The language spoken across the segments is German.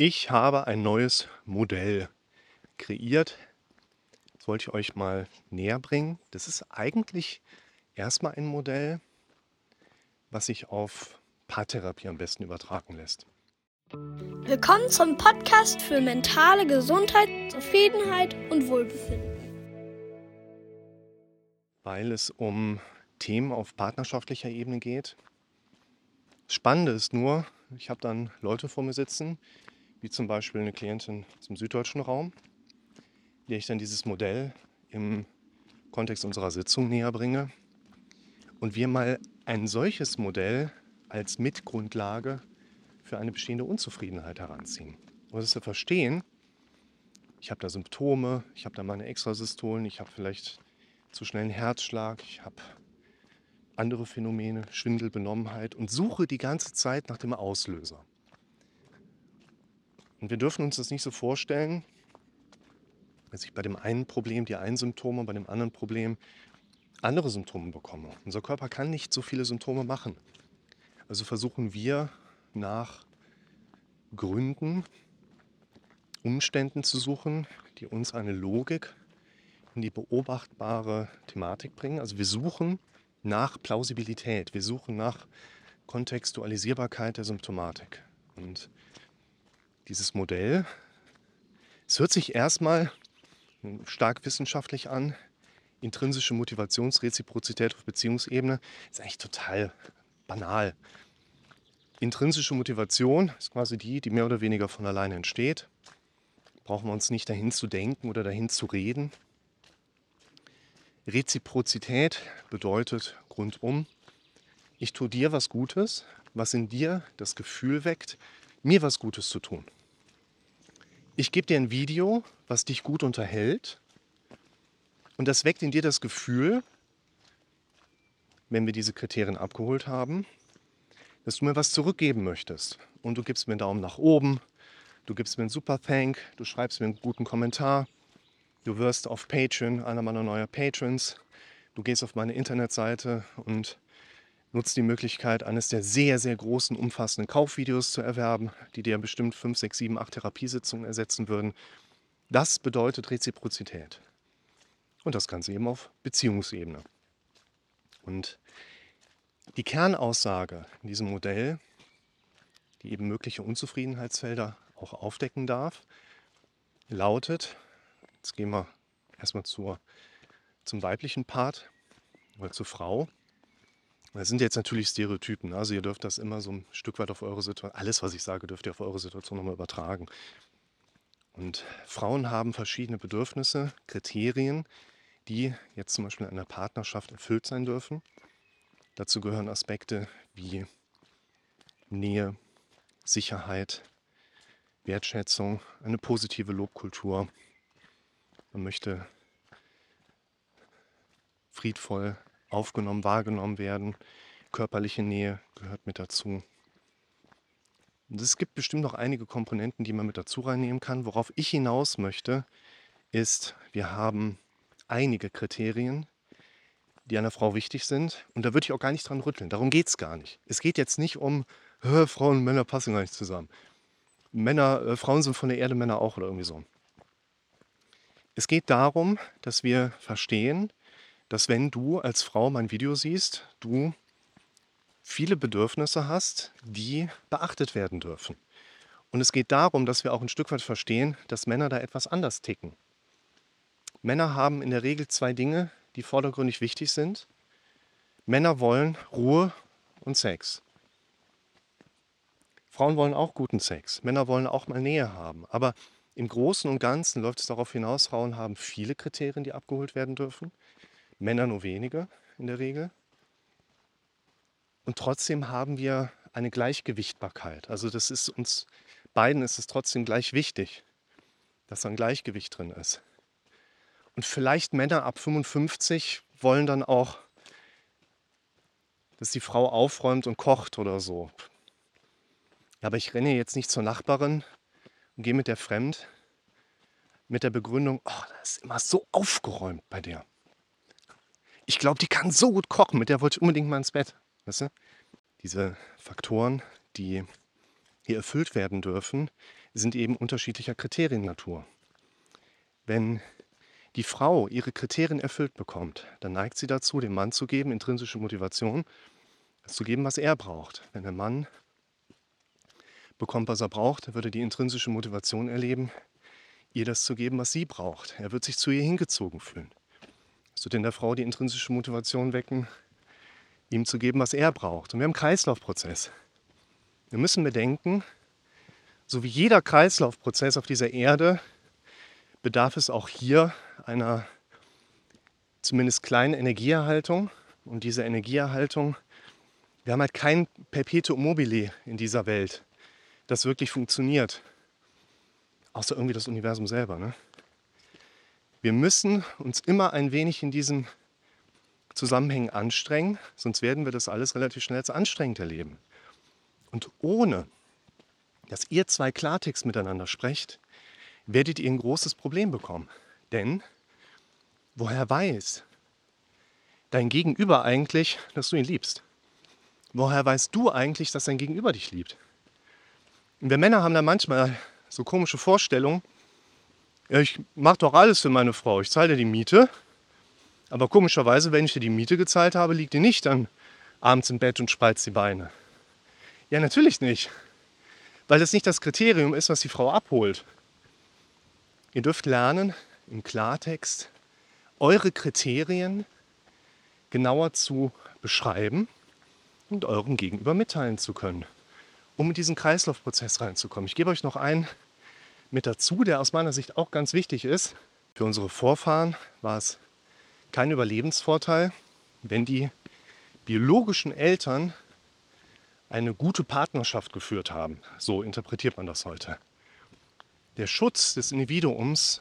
Ich habe ein neues Modell kreiert. Das wollte ich euch mal näher bringen. Das ist eigentlich erstmal ein Modell, was sich auf Paartherapie am besten übertragen lässt. Willkommen zum Podcast für mentale Gesundheit, Zufriedenheit und Wohlbefinden. Weil es um Themen auf partnerschaftlicher Ebene geht. Das Spannende ist nur, ich habe dann Leute vor mir sitzen, wie zum Beispiel eine Klientin zum süddeutschen Raum, der ich dann dieses Modell im Kontext unserer Sitzung näher bringe und wir mal ein solches Modell als Mitgrundlage für eine bestehende Unzufriedenheit heranziehen. Um das zu verstehen, ich habe da Symptome, ich habe da meine Extrasystolen, ich habe vielleicht zu schnellen Herzschlag, ich habe andere Phänomene, Schwindel, Benommenheit und suche die ganze Zeit nach dem Auslöser. Und wir dürfen uns das nicht so vorstellen, dass ich bei dem einen Problem die einen Symptome, bei dem anderen Problem andere Symptome bekomme. Unser Körper kann nicht so viele Symptome machen. Also versuchen wir nach Gründen, Umständen zu suchen, die uns eine Logik in die beobachtbare Thematik bringen. Also wir suchen nach Plausibilität, wir suchen nach Kontextualisierbarkeit der Symptomatik. Und dieses Modell, es hört sich erstmal stark wissenschaftlich an, intrinsische Motivationsreziprozität auf Beziehungsebene, ist eigentlich total banal. Intrinsische Motivation ist quasi die, die mehr oder weniger von alleine entsteht. Brauchen wir uns nicht dahin zu denken oder dahin zu reden. Reziprozität bedeutet rundum, ich tue dir was Gutes, was in dir das Gefühl weckt, mir was Gutes zu tun. Ich gebe dir ein Video, was dich gut unterhält und das weckt in dir das Gefühl, wenn wir diese Kriterien abgeholt haben, dass du mir was zurückgeben möchtest. Und du gibst mir einen Daumen nach oben, du gibst mir einen Super Thank, du schreibst mir einen guten Kommentar, Du wirst auf Patreon einer meiner neuen Patrons. Du gehst auf meine Internetseite und nutzt die Möglichkeit, eines der sehr, sehr großen, umfassenden Kaufvideos zu erwerben, die dir bestimmt 5, 6, 7, 8 Therapiesitzungen ersetzen würden. Das bedeutet Reziprozität. Und das Ganze eben auf Beziehungsebene. Und die Kernaussage in diesem Modell, die eben mögliche Unzufriedenheitsfelder auch aufdecken darf, lautet, Jetzt gehen wir erstmal zur, zum weiblichen Part oder zur Frau. Das sind jetzt natürlich Stereotypen. Also ihr dürft das immer so ein Stück weit auf eure Situation, alles was ich sage, dürft ihr auf eure Situation nochmal übertragen. Und Frauen haben verschiedene Bedürfnisse, Kriterien, die jetzt zum Beispiel in einer Partnerschaft erfüllt sein dürfen. Dazu gehören Aspekte wie Nähe, Sicherheit, Wertschätzung, eine positive Lobkultur, man möchte friedvoll aufgenommen, wahrgenommen werden. Körperliche Nähe gehört mit dazu. Und es gibt bestimmt noch einige Komponenten, die man mit dazu reinnehmen kann. Worauf ich hinaus möchte, ist, wir haben einige Kriterien, die einer Frau wichtig sind. Und da würde ich auch gar nicht dran rütteln. Darum geht es gar nicht. Es geht jetzt nicht um, Frauen und Männer passen gar nicht zusammen. Männer, äh, Frauen sind von der Erde, Männer auch oder irgendwie so. Es geht darum, dass wir verstehen, dass wenn du als Frau mein Video siehst, du viele Bedürfnisse hast, die beachtet werden dürfen. Und es geht darum, dass wir auch ein Stück weit verstehen, dass Männer da etwas anders ticken. Männer haben in der Regel zwei Dinge, die vordergründig wichtig sind. Männer wollen Ruhe und Sex. Frauen wollen auch guten Sex. Männer wollen auch mal Nähe haben. Aber im Großen und Ganzen läuft es darauf hinaus, Frauen haben viele Kriterien, die abgeholt werden dürfen, Männer nur wenige in der Regel. Und trotzdem haben wir eine Gleichgewichtbarkeit. Also das ist uns beiden ist es trotzdem gleich wichtig, dass da ein Gleichgewicht drin ist. Und vielleicht Männer ab 55 wollen dann auch, dass die Frau aufräumt und kocht oder so. Aber ich renne jetzt nicht zur Nachbarin und gehe mit der fremd mit der Begründung, oh, das ist immer so aufgeräumt bei der. Ich glaube, die kann so gut kochen, mit der wollte ich unbedingt mal ins Bett. Weißt du? Diese Faktoren, die die erfüllt werden dürfen, sind eben unterschiedlicher Kriterien Natur. Wenn die Frau ihre Kriterien erfüllt bekommt, dann neigt sie dazu, dem Mann zu geben, intrinsische Motivation, zu geben, was er braucht. Wenn der Mann bekommt, was er braucht, dann würde die intrinsische Motivation erleben, ihr das zu geben, was sie braucht. Er wird sich zu ihr hingezogen fühlen. Es wird in der Frau die intrinsische Motivation wecken, ihm zu geben, was er braucht. Und wir haben einen Kreislaufprozess. Wir müssen bedenken, so wie jeder Kreislaufprozess auf dieser Erde bedarf es auch hier einer zumindest kleinen Energieerhaltung. Und diese Energieerhaltung, wir haben halt kein Perpetuum mobile in dieser Welt, das wirklich funktioniert. Außer irgendwie das Universum selber. Ne? Wir müssen uns immer ein wenig in diesen Zusammenhängen anstrengen, sonst werden wir das alles relativ schnell als anstrengend erleben. Und ohne, dass ihr zwei Klartext miteinander sprecht, werdet ihr ein großes Problem bekommen. Denn woher weiß dein Gegenüber eigentlich, dass du ihn liebst? Woher weißt du eigentlich, dass dein Gegenüber dich liebt? Und wir Männer haben da manchmal so komische Vorstellungen. Ja, ich mache doch alles für meine Frau. Ich zahle dir die Miete. Aber komischerweise, wenn ich dir die Miete gezahlt habe, liegt die nicht dann abends im Bett und spreizt die Beine. Ja, natürlich nicht. Weil das nicht das Kriterium ist, was die Frau abholt. Ihr dürft lernen, im Klartext eure Kriterien genauer zu beschreiben und eurem Gegenüber mitteilen zu können, um in diesen Kreislaufprozess reinzukommen. Ich gebe euch noch einen mit dazu, der aus meiner Sicht auch ganz wichtig ist. Für unsere Vorfahren war es kein Überlebensvorteil, wenn die biologischen Eltern eine gute Partnerschaft geführt haben. So interpretiert man das heute. Der Schutz des Individuums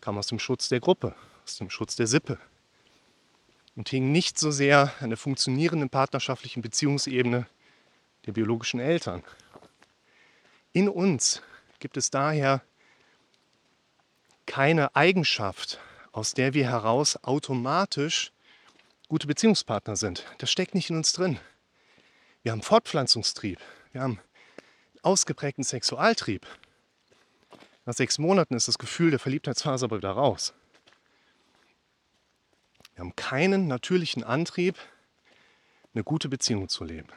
kam aus dem Schutz der Gruppe, aus dem Schutz der Sippe und hing nicht so sehr an der funktionierenden partnerschaftlichen Beziehungsebene der biologischen Eltern. In uns gibt es daher keine Eigenschaft, aus der wir heraus automatisch gute Beziehungspartner sind. Das steckt nicht in uns drin. Wir haben Fortpflanzungstrieb. Wir haben ausgeprägten Sexualtrieb. Nach sechs Monaten ist das Gefühl der Verliebtheitsphase aber wieder raus. Wir haben keinen natürlichen Antrieb, eine gute Beziehung zu leben.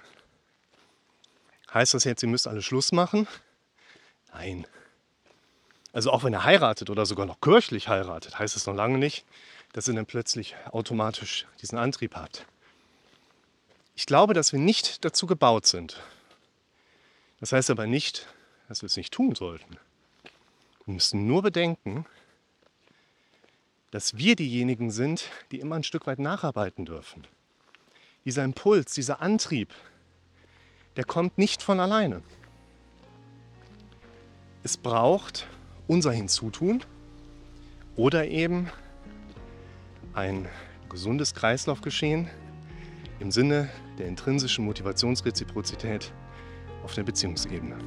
Heißt das jetzt, ihr müsst alle Schluss machen? Nein. Also auch wenn er heiratet oder sogar noch kirchlich heiratet, heißt es noch lange nicht, dass ihr dann plötzlich automatisch diesen Antrieb habt. Ich glaube, dass wir nicht dazu gebaut sind. Das heißt aber nicht, dass wir es nicht tun sollten. Wir müssen nur bedenken, dass wir diejenigen sind, die immer ein Stück weit nacharbeiten dürfen. Dieser Impuls, dieser Antrieb, der kommt nicht von alleine. Es braucht unser Hinzutun oder eben ein gesundes Kreislaufgeschehen, im Sinne der intrinsischen Motivationsreziprozität auf der Beziehungsebene.